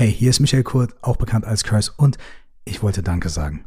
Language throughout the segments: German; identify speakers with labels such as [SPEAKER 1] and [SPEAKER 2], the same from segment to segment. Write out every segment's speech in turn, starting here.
[SPEAKER 1] Hey, hier ist Michael Kurt, auch bekannt als Curse, und ich wollte Danke sagen.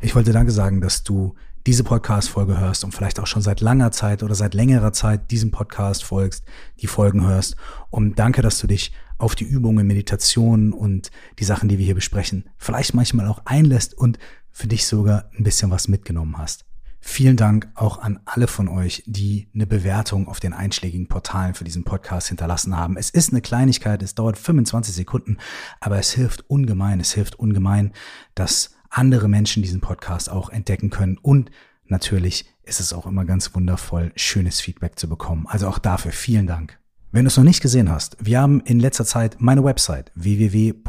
[SPEAKER 1] Ich wollte Danke sagen, dass du diese Podcast-Folge hörst und vielleicht auch schon seit langer Zeit oder seit längerer Zeit diesem Podcast folgst, die Folgen hörst. Und danke, dass du dich auf die Übungen, Meditation und die Sachen, die wir hier besprechen, vielleicht manchmal auch einlässt und für dich sogar ein bisschen was mitgenommen hast. Vielen Dank auch an alle von euch, die eine Bewertung auf den einschlägigen Portalen für diesen Podcast hinterlassen haben. Es ist eine Kleinigkeit, es dauert 25 Sekunden, aber es hilft ungemein, es hilft ungemein, dass andere Menschen diesen Podcast auch entdecken können und natürlich ist es auch immer ganz wundervoll, schönes Feedback zu bekommen. Also auch dafür vielen Dank. Wenn du es noch nicht gesehen hast, wir haben in letzter Zeit meine Website www.curse.de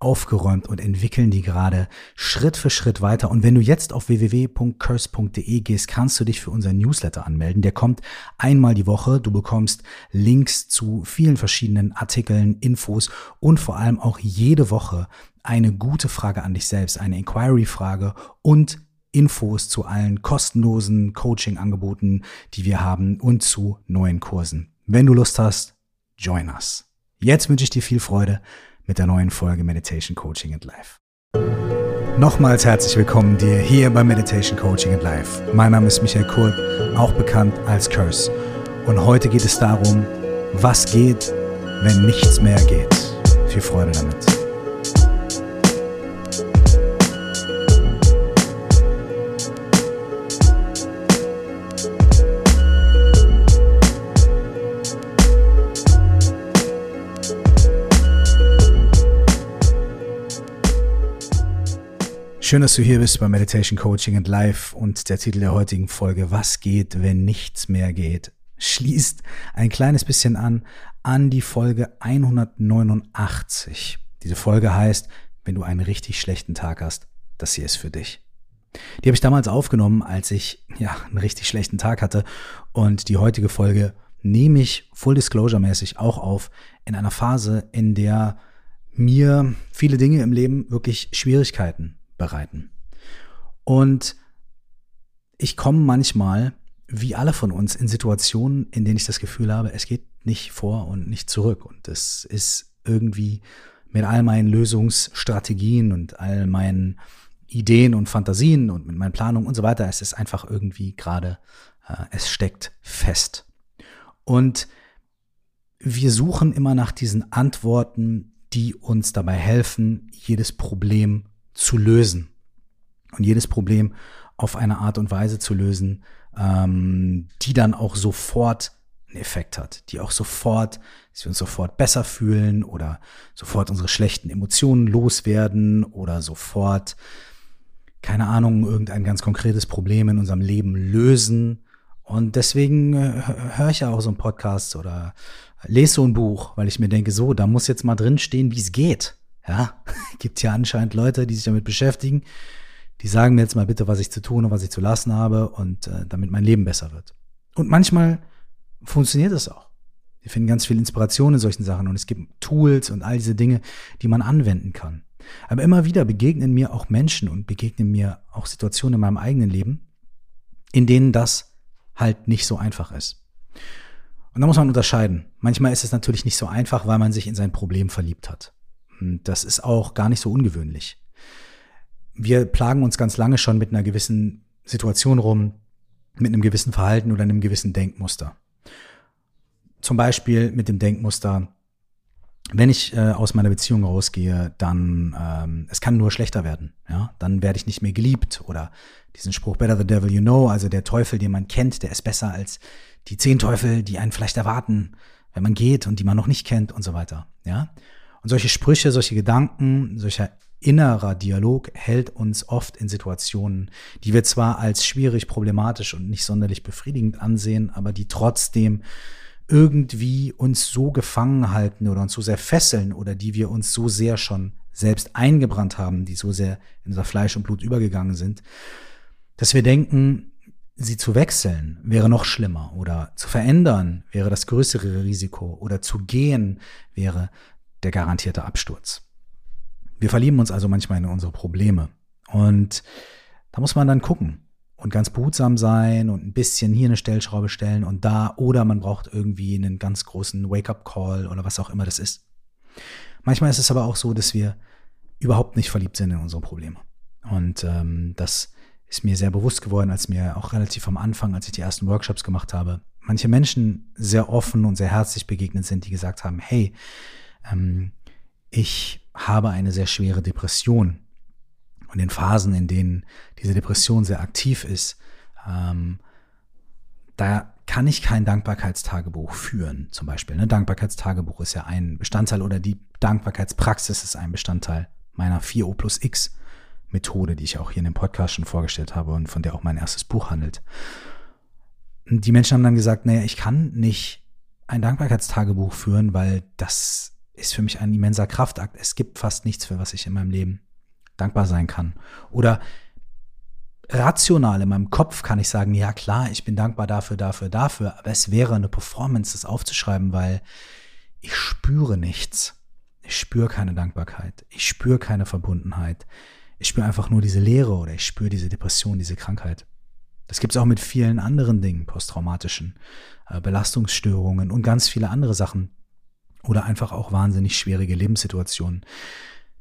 [SPEAKER 1] aufgeräumt und entwickeln die gerade Schritt für Schritt weiter. Und wenn du jetzt auf www.curse.de gehst, kannst du dich für unseren Newsletter anmelden. Der kommt einmal die Woche. Du bekommst Links zu vielen verschiedenen Artikeln, Infos und vor allem auch jede Woche eine gute Frage an dich selbst, eine Inquiry-Frage und Infos zu allen kostenlosen Coaching-Angeboten, die wir haben und zu neuen Kursen. Wenn du Lust hast, join us. Jetzt wünsche ich dir viel Freude mit der neuen Folge Meditation Coaching and Life. Nochmals herzlich willkommen dir hier bei Meditation Coaching and Life. Mein Name ist Michael Kurt, auch bekannt als Curse. Und heute geht es darum, was geht, wenn nichts mehr geht. Viel Freude damit. Schön, dass du hier bist bei Meditation Coaching and Life und der Titel der heutigen Folge, Was geht, wenn nichts mehr geht, schließt ein kleines bisschen an an die Folge 189. Diese Folge heißt, wenn du einen richtig schlechten Tag hast, das hier ist für dich. Die habe ich damals aufgenommen, als ich ja einen richtig schlechten Tag hatte und die heutige Folge nehme ich full disclosure mäßig auch auf in einer Phase, in der mir viele Dinge im Leben wirklich Schwierigkeiten bereiten. Und ich komme manchmal, wie alle von uns, in Situationen, in denen ich das Gefühl habe, es geht nicht vor und nicht zurück. Und es ist irgendwie mit all meinen Lösungsstrategien und all meinen Ideen und Fantasien und mit meinen Planungen und so weiter, es ist einfach irgendwie gerade, äh, es steckt fest. Und wir suchen immer nach diesen Antworten, die uns dabei helfen, jedes Problem zu lösen und jedes Problem auf eine Art und Weise zu lösen, ähm, die dann auch sofort einen Effekt hat, die auch sofort, dass wir uns sofort besser fühlen oder sofort unsere schlechten Emotionen loswerden oder sofort, keine Ahnung, irgendein ganz konkretes Problem in unserem Leben lösen. Und deswegen äh, höre ich ja auch so einen Podcast oder lese so ein Buch, weil ich mir denke, so, da muss jetzt mal drin stehen, wie es geht. Ja, gibt ja anscheinend Leute, die sich damit beschäftigen. Die sagen mir jetzt mal bitte, was ich zu tun und was ich zu lassen habe und äh, damit mein Leben besser wird. Und manchmal funktioniert das auch. Wir finden ganz viel Inspiration in solchen Sachen und es gibt Tools und all diese Dinge, die man anwenden kann. Aber immer wieder begegnen mir auch Menschen und begegnen mir auch Situationen in meinem eigenen Leben, in denen das halt nicht so einfach ist. Und da muss man unterscheiden. Manchmal ist es natürlich nicht so einfach, weil man sich in sein Problem verliebt hat. Das ist auch gar nicht so ungewöhnlich. Wir plagen uns ganz lange schon mit einer gewissen Situation rum, mit einem gewissen Verhalten oder einem gewissen Denkmuster. Zum Beispiel mit dem Denkmuster, wenn ich äh, aus meiner Beziehung rausgehe, dann ähm, es kann nur schlechter werden. Ja, dann werde ich nicht mehr geliebt oder diesen Spruch Better the Devil you know, also der Teufel, den man kennt, der ist besser als die zehn Teufel, die einen vielleicht erwarten, wenn man geht und die man noch nicht kennt und so weiter. Ja, und solche Sprüche, solche Gedanken, solcher innerer Dialog hält uns oft in Situationen, die wir zwar als schwierig, problematisch und nicht sonderlich befriedigend ansehen, aber die trotzdem irgendwie uns so gefangen halten oder uns so sehr fesseln oder die wir uns so sehr schon selbst eingebrannt haben, die so sehr in unser Fleisch und Blut übergegangen sind, dass wir denken, sie zu wechseln wäre noch schlimmer oder zu verändern wäre das größere Risiko oder zu gehen wäre der garantierte Absturz. Wir verlieben uns also manchmal in unsere Probleme. Und da muss man dann gucken und ganz behutsam sein und ein bisschen hier eine Stellschraube stellen und da oder man braucht irgendwie einen ganz großen Wake-up-Call oder was auch immer das ist. manchmal ist es aber auch so, dass wir überhaupt nicht verliebt sind in unsere Probleme. Und ähm, das ist mir sehr bewusst geworden, als mir auch relativ am Anfang, als ich die ersten Workshops gemacht habe, manche Menschen sehr offen und sehr herzlich begegnet sind, die gesagt haben, hey, ähm, ich habe eine sehr schwere Depression. Und in Phasen, in denen diese Depression sehr aktiv ist, ähm, da kann ich kein Dankbarkeitstagebuch führen, zum Beispiel. Ne? Dankbarkeitstagebuch ist ja ein Bestandteil oder die Dankbarkeitspraxis ist ein Bestandteil meiner 4O plus X Methode, die ich auch hier in dem Podcast schon vorgestellt habe und von der auch mein erstes Buch handelt. Die Menschen haben dann gesagt, naja, ich kann nicht ein Dankbarkeitstagebuch führen, weil das ist für mich ein immenser Kraftakt. Es gibt fast nichts, für was ich in meinem Leben dankbar sein kann. Oder rational in meinem Kopf kann ich sagen, ja klar, ich bin dankbar dafür, dafür, dafür, aber es wäre eine Performance, das aufzuschreiben, weil ich spüre nichts. Ich spüre keine Dankbarkeit. Ich spüre keine Verbundenheit. Ich spüre einfach nur diese Leere oder ich spüre diese Depression, diese Krankheit. Das gibt es auch mit vielen anderen Dingen, posttraumatischen äh, Belastungsstörungen und ganz viele andere Sachen. Oder einfach auch wahnsinnig schwierige Lebenssituationen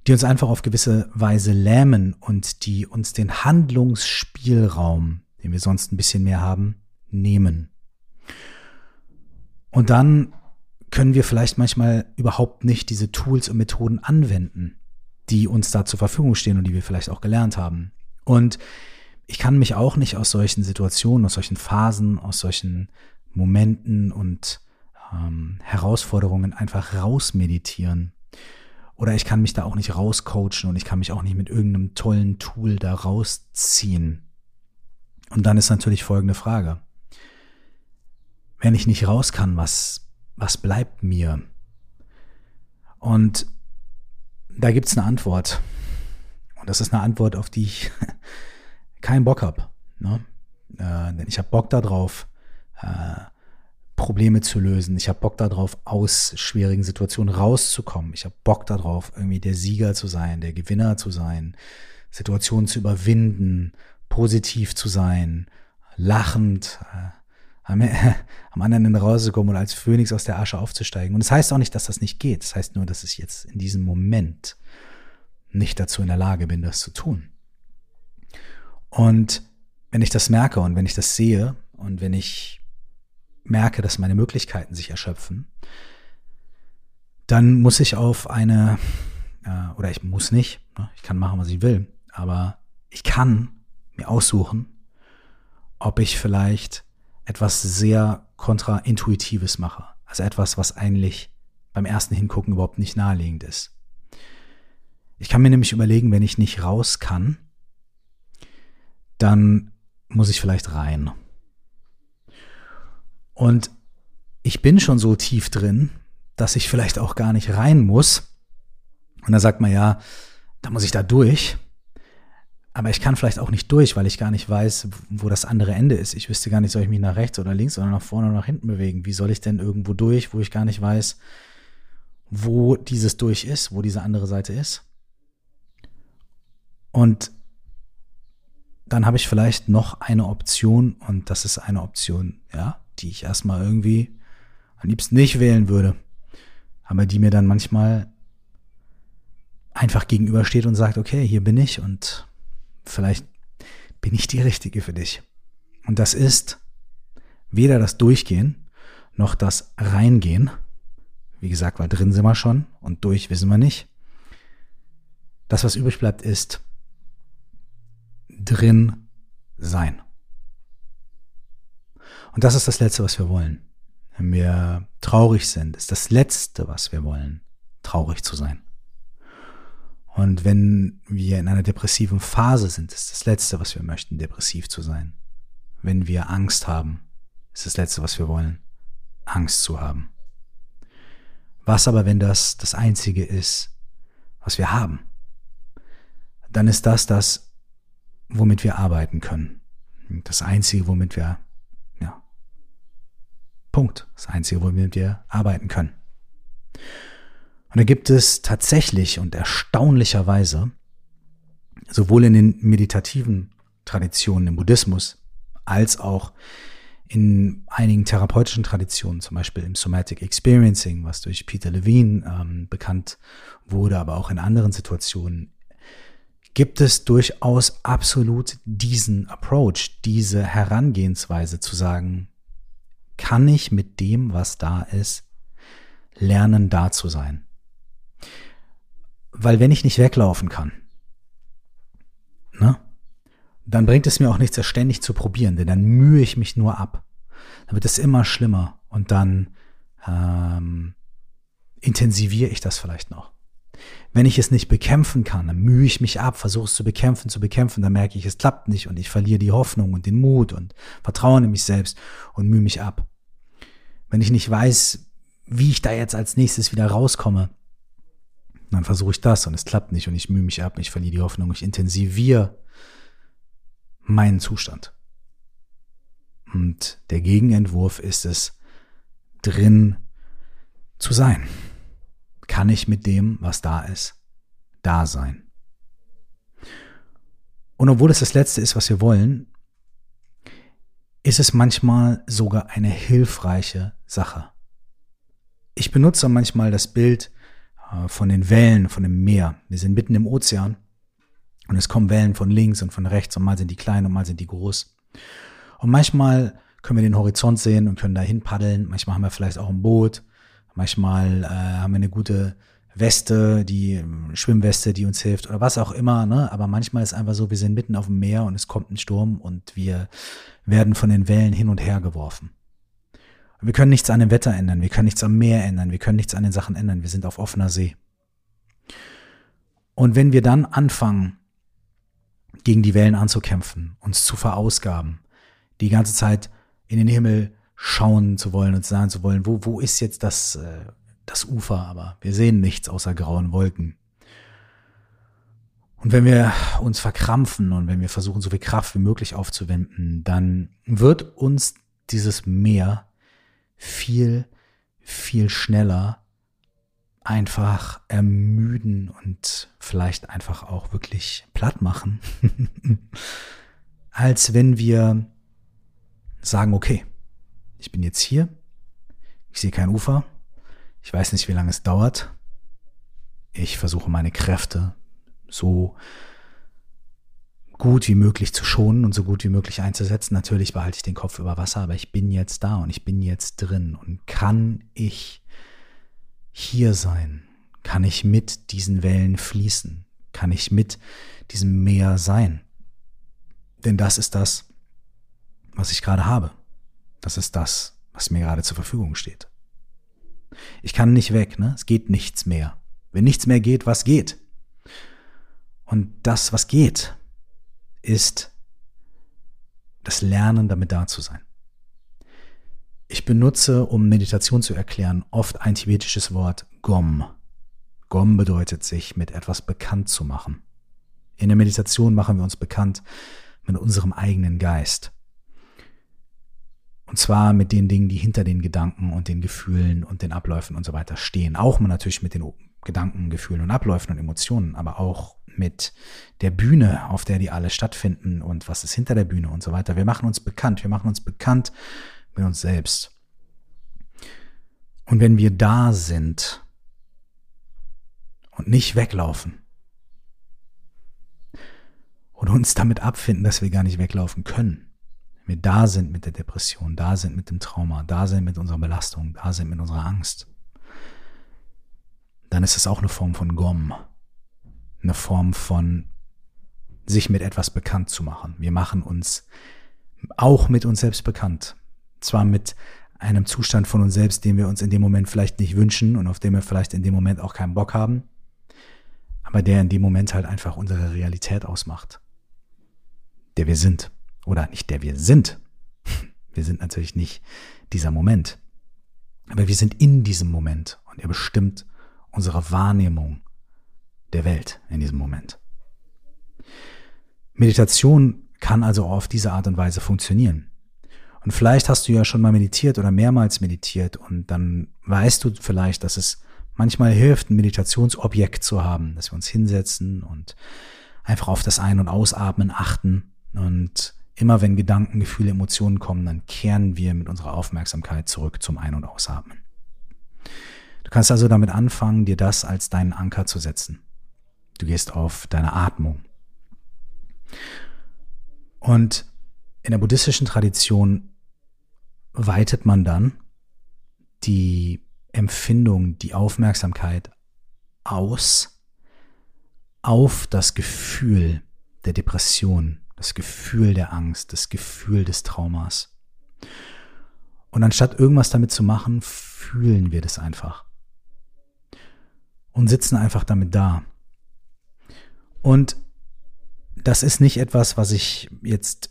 [SPEAKER 1] die uns einfach auf gewisse Weise lähmen und die uns den Handlungsspielraum, den wir sonst ein bisschen mehr haben, nehmen. Und dann können wir vielleicht manchmal überhaupt nicht diese Tools und Methoden anwenden, die uns da zur Verfügung stehen und die wir vielleicht auch gelernt haben. Und ich kann mich auch nicht aus solchen Situationen, aus solchen Phasen, aus solchen Momenten und ähm, Herausforderungen einfach rausmeditieren. Oder ich kann mich da auch nicht rauscoachen und ich kann mich auch nicht mit irgendeinem tollen Tool da rausziehen. Und dann ist natürlich folgende Frage. Wenn ich nicht raus kann, was, was bleibt mir? Und da gibt's eine Antwort. Und das ist eine Antwort, auf die ich keinen Bock hab. Ne? Äh, denn ich habe Bock darauf, äh, Probleme zu lösen. Ich habe Bock darauf, aus schwierigen Situationen rauszukommen. Ich habe Bock darauf, irgendwie der Sieger zu sein, der Gewinner zu sein, Situationen zu überwinden, positiv zu sein, lachend, äh, am, anderen Ende rauszukommen oder als Phönix aus der Asche aufzusteigen. Und das heißt auch nicht, dass das nicht geht. Das heißt nur, dass ich jetzt in diesem Moment nicht dazu in der Lage bin, das zu tun. Und wenn ich das merke und wenn ich das sehe und wenn ich merke, dass meine Möglichkeiten sich erschöpfen, dann muss ich auf eine, äh, oder ich muss nicht, ne, ich kann machen, was ich will, aber ich kann mir aussuchen, ob ich vielleicht etwas sehr kontraintuitives mache. Also etwas, was eigentlich beim ersten Hingucken überhaupt nicht naheliegend ist. Ich kann mir nämlich überlegen, wenn ich nicht raus kann, dann muss ich vielleicht rein. Und ich bin schon so tief drin, dass ich vielleicht auch gar nicht rein muss. Und da sagt man ja, da muss ich da durch. Aber ich kann vielleicht auch nicht durch, weil ich gar nicht weiß, wo das andere Ende ist. Ich wüsste gar nicht, soll ich mich nach rechts oder links oder nach vorne oder nach hinten bewegen. Wie soll ich denn irgendwo durch, wo ich gar nicht weiß, wo dieses durch ist, wo diese andere Seite ist? Und dann habe ich vielleicht noch eine Option und das ist eine Option, ja, die ich erstmal irgendwie am liebsten nicht wählen würde, aber die mir dann manchmal einfach gegenübersteht und sagt, okay, hier bin ich und vielleicht bin ich die Richtige für dich. Und das ist weder das Durchgehen noch das Reingehen. Wie gesagt, weil drin sind wir schon und durch wissen wir nicht. Das, was übrig bleibt, ist drin sein. Und das ist das Letzte, was wir wollen. Wenn wir traurig sind, ist das Letzte, was wir wollen, traurig zu sein. Und wenn wir in einer depressiven Phase sind, ist das Letzte, was wir möchten, depressiv zu sein. Wenn wir Angst haben, ist das Letzte, was wir wollen, Angst zu haben. Was aber, wenn das das Einzige ist, was wir haben? Dann ist das das, womit wir arbeiten können. Das Einzige, womit wir Punkt. Das Einzige, womit wir arbeiten können. Und da gibt es tatsächlich und erstaunlicherweise sowohl in den meditativen Traditionen im Buddhismus als auch in einigen therapeutischen Traditionen, zum Beispiel im Somatic Experiencing, was durch Peter Levine ähm, bekannt wurde, aber auch in anderen Situationen, gibt es durchaus absolut diesen Approach, diese Herangehensweise zu sagen, kann ich mit dem, was da ist, lernen, da zu sein. Weil wenn ich nicht weglaufen kann, ne, dann bringt es mir auch nichts, das ständig zu probieren, denn dann mühe ich mich nur ab. Dann wird es immer schlimmer und dann ähm, intensiviere ich das vielleicht noch. Wenn ich es nicht bekämpfen kann, dann mühe ich mich ab, versuche es zu bekämpfen, zu bekämpfen, dann merke ich, es klappt nicht und ich verliere die Hoffnung und den Mut und Vertrauen in mich selbst und mühe mich ab. Wenn ich nicht weiß, wie ich da jetzt als nächstes wieder rauskomme, dann versuche ich das und es klappt nicht und ich mühe mich ab, ich verliere die Hoffnung, ich intensiviere meinen Zustand. Und der Gegenentwurf ist es, drin zu sein. Kann ich mit dem, was da ist, da sein? Und obwohl es das Letzte ist, was wir wollen, ist es manchmal sogar eine hilfreiche Sache. Ich benutze manchmal das Bild äh, von den Wellen, von dem Meer. Wir sind mitten im Ozean und es kommen Wellen von links und von rechts und mal sind die klein und mal sind die groß. Und manchmal können wir den Horizont sehen und können dahin paddeln. Manchmal haben wir vielleicht auch ein Boot. Manchmal äh, haben wir eine gute Weste, die ähm, Schwimmweste, die uns hilft oder was auch immer. Ne? Aber manchmal ist einfach so, wir sind mitten auf dem Meer und es kommt ein Sturm und wir werden von den Wellen hin und her geworfen. Und wir können nichts an dem Wetter ändern, wir können nichts am Meer ändern, wir können nichts an den Sachen ändern. Wir sind auf offener See. Und wenn wir dann anfangen, gegen die Wellen anzukämpfen, uns zu verausgaben, die ganze Zeit in den Himmel schauen zu wollen und sagen zu wollen, wo, wo ist jetzt das, äh, das Ufer, aber wir sehen nichts außer grauen Wolken. Und wenn wir uns verkrampfen und wenn wir versuchen, so viel Kraft wie möglich aufzuwenden, dann wird uns dieses Meer viel, viel schneller einfach ermüden und vielleicht einfach auch wirklich platt machen, als wenn wir sagen, okay, ich bin jetzt hier, ich sehe kein Ufer, ich weiß nicht, wie lange es dauert, ich versuche meine Kräfte so gut wie möglich zu schonen und so gut wie möglich einzusetzen. Natürlich behalte ich den Kopf über Wasser, aber ich bin jetzt da und ich bin jetzt drin und kann ich hier sein? Kann ich mit diesen Wellen fließen? Kann ich mit diesem Meer sein? Denn das ist das, was ich gerade habe. Das ist das, was mir gerade zur Verfügung steht. Ich kann nicht weg, ne? Es geht nichts mehr. Wenn nichts mehr geht, was geht? Und das, was geht, ist das Lernen, damit da zu sein. Ich benutze, um Meditation zu erklären, oft ein tibetisches Wort Gom. Gom bedeutet, sich mit etwas bekannt zu machen. In der Meditation machen wir uns bekannt mit unserem eigenen Geist. Und zwar mit den Dingen, die hinter den Gedanken und den Gefühlen und den Abläufen und so weiter stehen. Auch natürlich mit den Gedanken, Gefühlen und Abläufen und Emotionen, aber auch mit der Bühne, auf der die alle stattfinden und was ist hinter der Bühne und so weiter. Wir machen uns bekannt. Wir machen uns bekannt mit uns selbst. Und wenn wir da sind und nicht weglaufen und uns damit abfinden, dass wir gar nicht weglaufen können, wir da sind mit der Depression, da sind mit dem Trauma, da sind mit unserer Belastung, da sind mit unserer Angst, dann ist es auch eine Form von Gom, eine Form von sich mit etwas bekannt zu machen. Wir machen uns auch mit uns selbst bekannt zwar mit einem Zustand von uns selbst, den wir uns in dem Moment vielleicht nicht wünschen und auf den wir vielleicht in dem Moment auch keinen Bock haben, aber der in dem Moment halt einfach unsere Realität ausmacht. Der wir sind. Oder nicht der wir sind. Wir sind natürlich nicht dieser Moment. Aber wir sind in diesem Moment und er bestimmt unsere Wahrnehmung der Welt in diesem Moment. Meditation kann also auf diese Art und Weise funktionieren. Und vielleicht hast du ja schon mal meditiert oder mehrmals meditiert und dann weißt du vielleicht, dass es manchmal hilft, ein Meditationsobjekt zu haben, dass wir uns hinsetzen und einfach auf das Ein- und Ausatmen achten und Immer wenn Gedanken, Gefühle, Emotionen kommen, dann kehren wir mit unserer Aufmerksamkeit zurück zum Ein- und Ausatmen. Du kannst also damit anfangen, dir das als deinen Anker zu setzen. Du gehst auf deine Atmung. Und in der buddhistischen Tradition weitet man dann die Empfindung, die Aufmerksamkeit aus auf das Gefühl der Depression, das Gefühl der Angst, das Gefühl des Traumas. Und anstatt irgendwas damit zu machen, fühlen wir das einfach. Und sitzen einfach damit da. Und das ist nicht etwas, was ich jetzt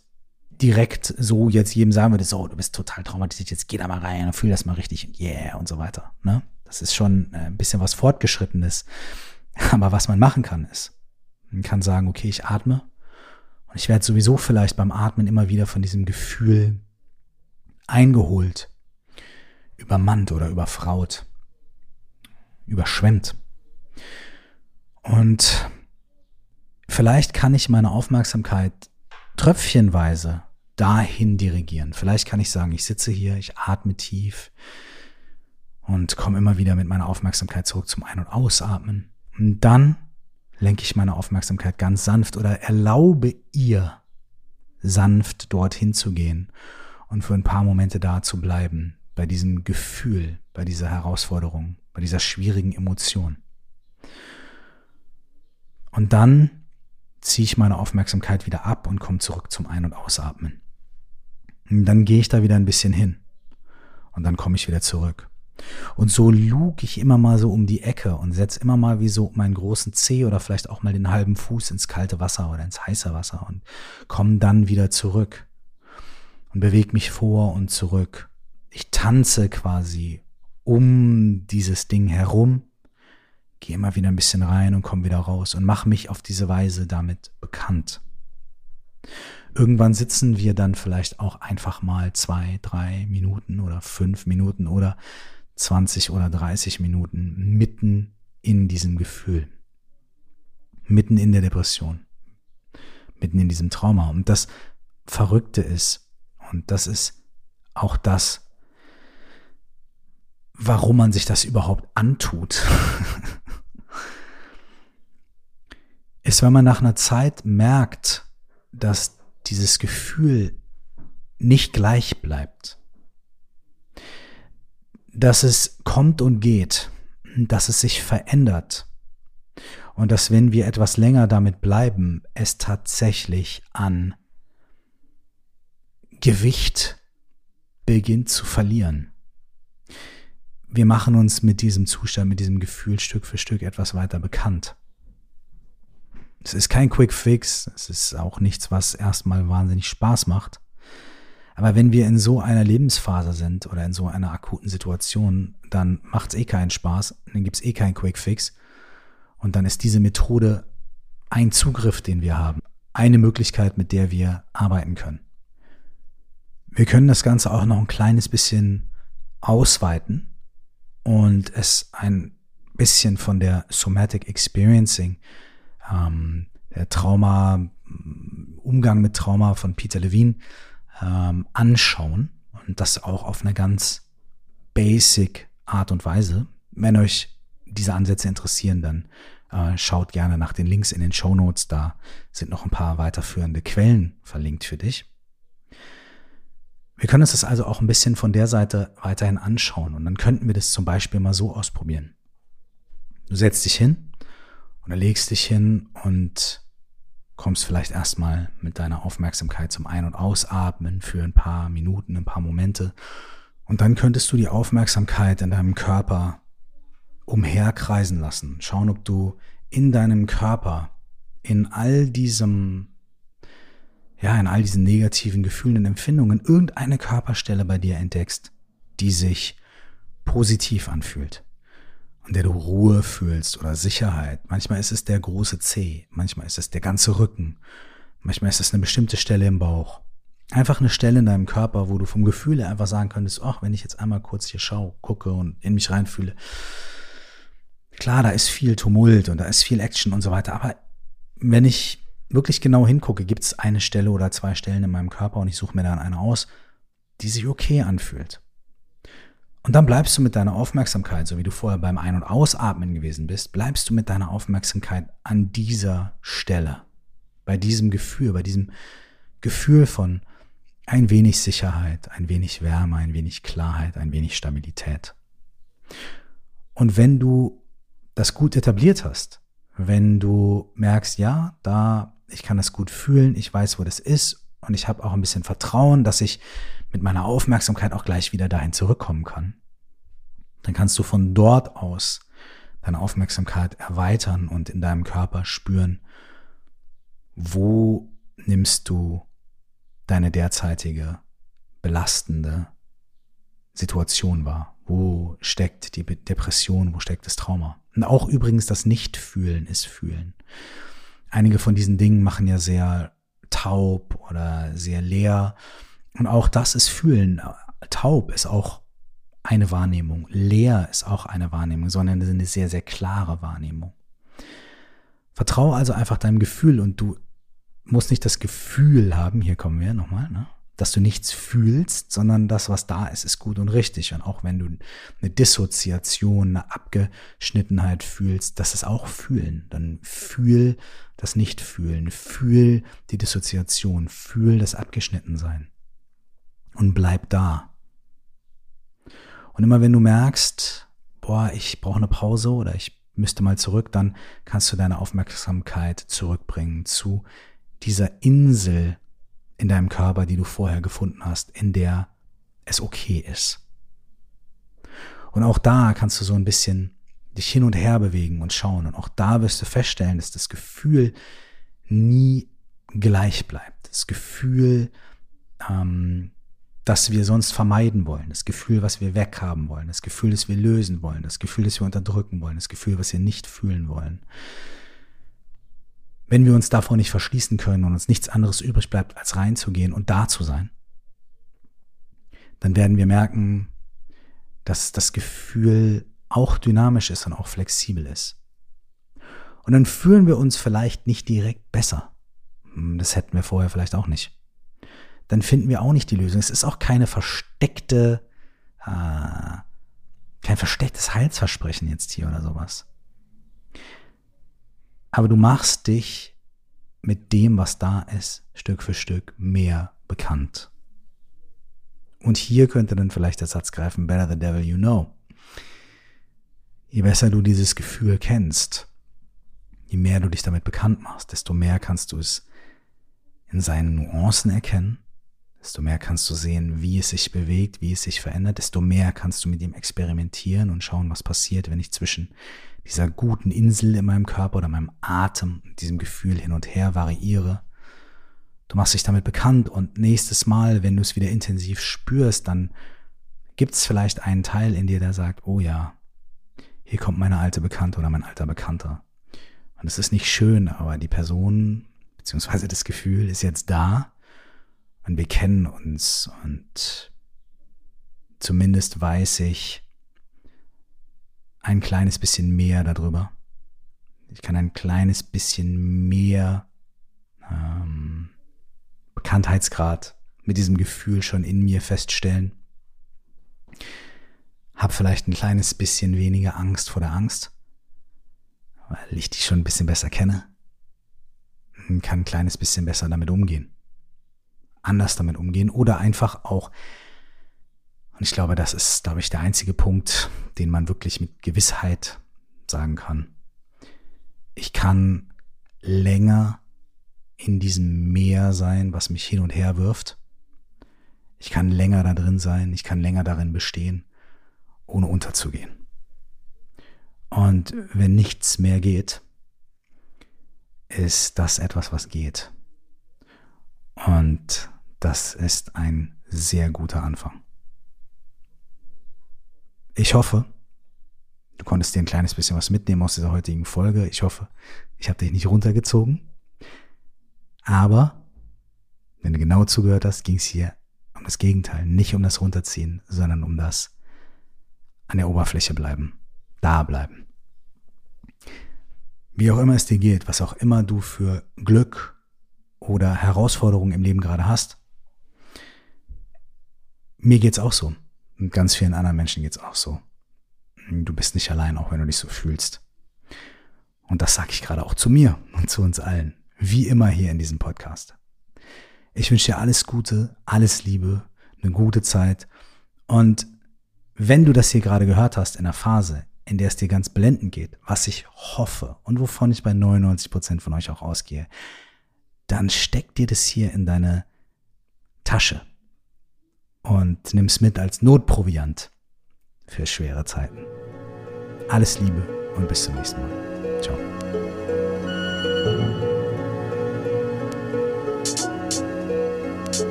[SPEAKER 1] direkt so jetzt jedem sagen würde, so, du bist total traumatisiert, jetzt geh da mal rein und fühl das mal richtig und yeah und so weiter. Ne? Das ist schon äh, ein bisschen was Fortgeschrittenes. Aber was man machen kann, ist, man kann sagen, okay, ich atme und ich werde sowieso vielleicht beim Atmen immer wieder von diesem Gefühl eingeholt, übermannt oder überfraut, überschwemmt. Und vielleicht kann ich meine Aufmerksamkeit tröpfchenweise dahin dirigieren. Vielleicht kann ich sagen, ich sitze hier, ich atme tief und komme immer wieder mit meiner Aufmerksamkeit zurück zum Ein- und Ausatmen. Und dann lenke ich meine Aufmerksamkeit ganz sanft oder erlaube ihr sanft dorthin zu gehen und für ein paar Momente da zu bleiben, bei diesem Gefühl, bei dieser Herausforderung, bei dieser schwierigen Emotion. Und dann ziehe ich meine Aufmerksamkeit wieder ab und komme zurück zum Ein- und Ausatmen. Und dann gehe ich da wieder ein bisschen hin. Und dann komme ich wieder zurück. Und so lug ich immer mal so um die Ecke und setze immer mal wie so meinen großen Zeh oder vielleicht auch mal den halben Fuß ins kalte Wasser oder ins heiße Wasser und komme dann wieder zurück und bewege mich vor und zurück. Ich tanze quasi um dieses Ding herum, gehe immer wieder ein bisschen rein und komme wieder raus und mache mich auf diese Weise damit bekannt. Irgendwann sitzen wir dann vielleicht auch einfach mal zwei, drei Minuten oder fünf Minuten oder 20 oder 30 Minuten mitten in diesem Gefühl, mitten in der Depression, mitten in diesem Trauma. Und das Verrückte ist, und das ist auch das, warum man sich das überhaupt antut, ist, wenn man nach einer Zeit merkt, dass dieses Gefühl nicht gleich bleibt. Dass es kommt und geht, dass es sich verändert und dass wenn wir etwas länger damit bleiben, es tatsächlich an Gewicht beginnt zu verlieren. Wir machen uns mit diesem Zustand, mit diesem Gefühl Stück für Stück etwas weiter bekannt. Es ist kein Quick Fix, es ist auch nichts, was erstmal wahnsinnig Spaß macht. Aber wenn wir in so einer Lebensphase sind oder in so einer akuten Situation, dann macht es eh keinen Spaß, dann gibt es eh keinen Quick Fix. Und dann ist diese Methode ein Zugriff, den wir haben, eine Möglichkeit, mit der wir arbeiten können. Wir können das Ganze auch noch ein kleines bisschen ausweiten und es ein bisschen von der Somatic Experiencing ähm, der Trauma, Umgang mit Trauma von Peter Levine ähm, anschauen und das auch auf eine ganz basic Art und Weise. Wenn euch diese Ansätze interessieren, dann äh, schaut gerne nach den Links in den Show Notes. Da sind noch ein paar weiterführende Quellen verlinkt für dich. Wir können uns das also auch ein bisschen von der Seite weiterhin anschauen und dann könnten wir das zum Beispiel mal so ausprobieren. Du setzt dich hin und legst dich hin und kommst vielleicht erstmal mit deiner Aufmerksamkeit zum Ein- und Ausatmen für ein paar Minuten, ein paar Momente. Und dann könntest du die Aufmerksamkeit in deinem Körper umherkreisen lassen. Schauen, ob du in deinem Körper, in all diesem, ja, in all diesen negativen Gefühlen und Empfindungen irgendeine Körperstelle bei dir entdeckst, die sich positiv anfühlt in der du Ruhe fühlst oder Sicherheit. Manchmal ist es der große Zeh, manchmal ist es der ganze Rücken, manchmal ist es eine bestimmte Stelle im Bauch. Einfach eine Stelle in deinem Körper, wo du vom Gefühl einfach sagen könntest, ach, wenn ich jetzt einmal kurz hier schaue, gucke und in mich reinfühle. Klar, da ist viel Tumult und da ist viel Action und so weiter, aber wenn ich wirklich genau hingucke, gibt es eine Stelle oder zwei Stellen in meinem Körper und ich suche mir dann eine aus, die sich okay anfühlt. Und dann bleibst du mit deiner Aufmerksamkeit, so wie du vorher beim Ein- und Ausatmen gewesen bist, bleibst du mit deiner Aufmerksamkeit an dieser Stelle, bei diesem Gefühl, bei diesem Gefühl von ein wenig Sicherheit, ein wenig Wärme, ein wenig Klarheit, ein wenig Stabilität. Und wenn du das gut etabliert hast, wenn du merkst, ja, da, ich kann das gut fühlen, ich weiß, wo das ist und ich habe auch ein bisschen Vertrauen, dass ich mit meiner Aufmerksamkeit auch gleich wieder dahin zurückkommen kann, dann kannst du von dort aus deine Aufmerksamkeit erweitern und in deinem Körper spüren, wo nimmst du deine derzeitige belastende Situation wahr? Wo steckt die Depression? Wo steckt das Trauma? Und auch übrigens das Nicht-Fühlen ist Fühlen. Einige von diesen Dingen machen ja sehr taub oder sehr leer. Und auch das ist Fühlen. Taub ist auch eine Wahrnehmung. Leer ist auch eine Wahrnehmung, sondern eine sehr, sehr klare Wahrnehmung. Vertraue also einfach deinem Gefühl und du musst nicht das Gefühl haben, hier kommen wir nochmal, ne? dass du nichts fühlst, sondern das, was da ist, ist gut und richtig. Und auch wenn du eine Dissoziation, eine Abgeschnittenheit fühlst, das ist auch fühlen. Dann fühl das Nicht-Fühlen, fühl die Dissoziation, fühl das Abgeschnittensein. Und bleib da. Und immer wenn du merkst, boah, ich brauche eine Pause oder ich müsste mal zurück, dann kannst du deine Aufmerksamkeit zurückbringen zu dieser Insel in deinem Körper, die du vorher gefunden hast, in der es okay ist. Und auch da kannst du so ein bisschen dich hin und her bewegen und schauen. Und auch da wirst du feststellen, dass das Gefühl nie gleich bleibt. Das Gefühl, ähm, das wir sonst vermeiden wollen, das Gefühl, was wir weghaben wollen, das Gefühl, das wir lösen wollen, das Gefühl, das wir unterdrücken wollen, das Gefühl, was wir nicht fühlen wollen wenn wir uns davor nicht verschließen können und uns nichts anderes übrig bleibt, als reinzugehen und da zu sein, dann werden wir merken, dass das Gefühl auch dynamisch ist und auch flexibel ist. Und dann fühlen wir uns vielleicht nicht direkt besser. Hm, das hätten wir vorher vielleicht auch nicht. Dann finden wir auch nicht die Lösung. Es ist auch keine versteckte, äh, kein verstecktes Heilsversprechen jetzt hier oder sowas. Aber du machst dich mit dem, was da ist, Stück für Stück mehr bekannt. Und hier könnte dann vielleicht der Satz greifen, better the devil you know. Je besser du dieses Gefühl kennst, je mehr du dich damit bekannt machst, desto mehr kannst du es in seinen Nuancen erkennen, desto mehr kannst du sehen, wie es sich bewegt, wie es sich verändert, desto mehr kannst du mit ihm experimentieren und schauen, was passiert, wenn ich zwischen dieser guten Insel in meinem Körper oder meinem Atem, diesem Gefühl hin und her variiere. Du machst dich damit bekannt und nächstes Mal, wenn du es wieder intensiv spürst, dann gibt es vielleicht einen Teil in dir, der sagt, oh ja, hier kommt meine alte Bekannte oder mein alter Bekannter. Und es ist nicht schön, aber die Person beziehungsweise das Gefühl ist jetzt da und wir kennen uns und zumindest weiß ich, ein kleines bisschen mehr darüber. Ich kann ein kleines bisschen mehr ähm, Bekanntheitsgrad mit diesem Gefühl schon in mir feststellen. Hab vielleicht ein kleines bisschen weniger Angst vor der Angst, weil ich die schon ein bisschen besser kenne. Kann ein kleines bisschen besser damit umgehen. Anders damit umgehen oder einfach auch und ich glaube, das ist, glaube ich, der einzige Punkt, den man wirklich mit Gewissheit sagen kann. Ich kann länger in diesem Meer sein, was mich hin und her wirft. Ich kann länger da drin sein, ich kann länger darin bestehen, ohne unterzugehen. Und wenn nichts mehr geht, ist das etwas, was geht. Und das ist ein sehr guter Anfang. Ich hoffe, du konntest dir ein kleines bisschen was mitnehmen aus dieser heutigen Folge. Ich hoffe, ich habe dich nicht runtergezogen. Aber, wenn du genau zugehört hast, ging es hier um das Gegenteil. Nicht um das Runterziehen, sondern um das an der Oberfläche bleiben. Da bleiben. Wie auch immer es dir geht, was auch immer du für Glück, oder Herausforderungen im Leben gerade hast. Mir geht's auch so. Und ganz vielen anderen Menschen geht's auch so. Du bist nicht allein, auch wenn du dich so fühlst. Und das sage ich gerade auch zu mir und zu uns allen. Wie immer hier in diesem Podcast. Ich wünsche dir alles Gute, alles Liebe, eine gute Zeit. Und wenn du das hier gerade gehört hast in einer Phase, in der es dir ganz blendend geht, was ich hoffe und wovon ich bei 99 Prozent von euch auch ausgehe, dann steck dir das hier in deine Tasche und nimm es mit als Notproviant für schwere Zeiten. Alles Liebe und bis zum nächsten Mal. Ciao.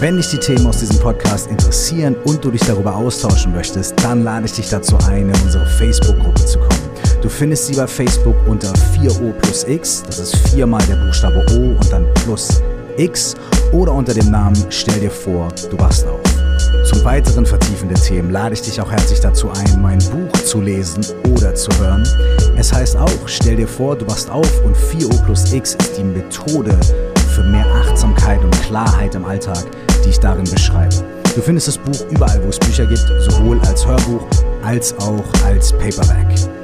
[SPEAKER 1] Wenn dich die Themen aus diesem Podcast interessieren und du dich darüber austauschen möchtest, dann lade ich dich dazu ein, in unsere kommen. Du findest sie bei Facebook unter 4O plus X, das ist viermal der Buchstabe O und dann plus X oder unter dem Namen Stell dir vor, du wachst auf. Zum weiteren vertiefenden Themen lade ich dich auch herzlich dazu ein, mein Buch zu lesen oder zu hören. Es heißt auch, stell dir vor, du wachst auf und 4O plus X ist die Methode für mehr Achtsamkeit und Klarheit im Alltag, die ich darin beschreibe. Du findest das Buch überall, wo es Bücher gibt, sowohl als Hörbuch als auch als Paperback.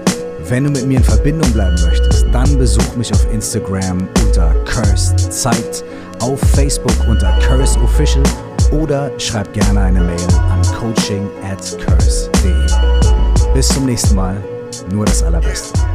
[SPEAKER 1] Wenn du mit mir in Verbindung bleiben möchtest, dann besuch mich auf Instagram unter Cursed Zeit, auf Facebook unter Curse Official oder schreib gerne eine Mail an coaching at curse.de. Bis zum nächsten Mal, nur das Allerbeste.